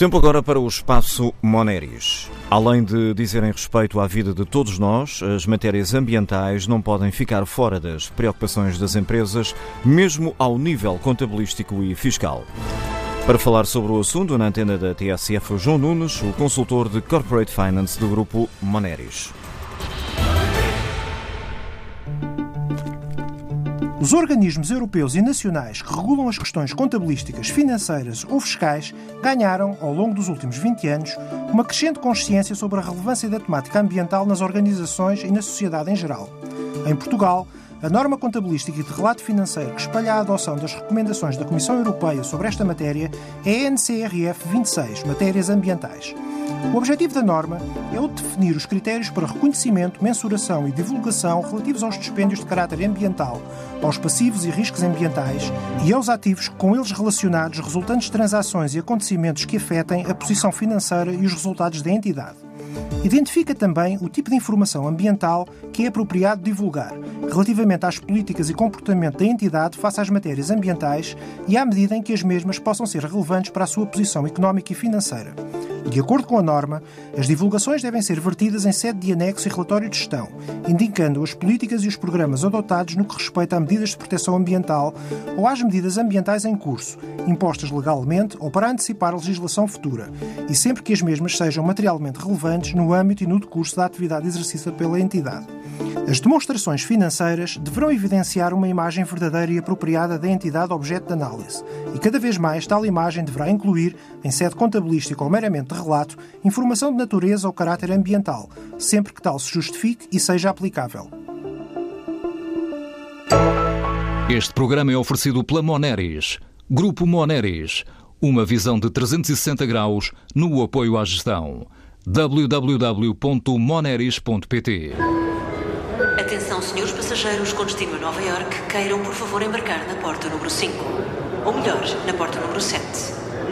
Tempo agora para o espaço Moneris. Além de dizerem respeito à vida de todos nós, as matérias ambientais não podem ficar fora das preocupações das empresas, mesmo ao nível contabilístico e fiscal. Para falar sobre o assunto, na antena da TSF, João Nunes, o consultor de Corporate Finance do grupo Moneris. Os organismos europeus e nacionais que regulam as questões contabilísticas, financeiras ou fiscais ganharam, ao longo dos últimos 20 anos, uma crescente consciência sobre a relevância da temática ambiental nas organizações e na sociedade em geral. Em Portugal, a norma contabilística e de relato financeiro que espalha a adoção das recomendações da Comissão Europeia sobre esta matéria é a NCRF 26, Matérias Ambientais. O objetivo da norma é o de definir os critérios para reconhecimento, mensuração e divulgação relativos aos dispêndios de caráter ambiental, aos passivos e riscos ambientais e aos ativos com eles relacionados resultantes de transações e acontecimentos que afetem a posição financeira e os resultados da entidade. Identifica também o tipo de informação ambiental que é apropriado divulgar, relativamente às políticas e comportamento da entidade face às matérias ambientais e à medida em que as mesmas possam ser relevantes para a sua posição económica e financeira. De acordo com a norma, as divulgações devem ser vertidas em sede de anexo e relatório de gestão, indicando as políticas e os programas adotados no que respeita a medidas de proteção ambiental ou às medidas ambientais em curso, impostas legalmente ou para antecipar a legislação futura, e sempre que as mesmas sejam materialmente relevantes no âmbito e no decurso da atividade exercida pela entidade. As demonstrações financeiras deverão evidenciar uma imagem verdadeira e apropriada da entidade objeto de análise, e cada vez mais tal imagem deverá incluir, em sede contabilística ou meramente de relato, informação de natureza ou caráter ambiental, sempre que tal se justifique e seja aplicável. Este programa é oferecido pela Moneris. Grupo Moneris. Uma visão de 360 graus no apoio à gestão. www.moneris.pt Atenção, senhores passageiros com destino a Nova York, queiram por favor embarcar na porta número 5. Ou melhor, na porta número 7.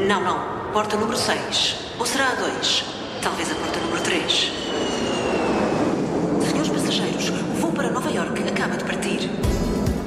Não, não, porta número 6. Ou será a 2? Talvez a porta número 3. Senhores passageiros, o voo para Nova York acaba de partir.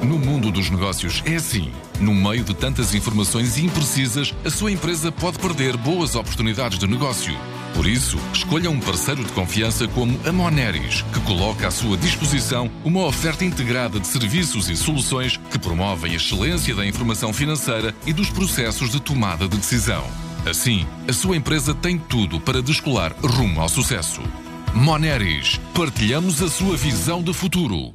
No mundo dos negócios é assim. No meio de tantas informações imprecisas, a sua empresa pode perder boas oportunidades de negócio. Por isso, escolha um parceiro de confiança como a Moneris, que coloca à sua disposição uma oferta integrada de serviços e soluções que promovem a excelência da informação financeira e dos processos de tomada de decisão. Assim, a sua empresa tem tudo para descolar rumo ao sucesso. Moneris, partilhamos a sua visão de futuro.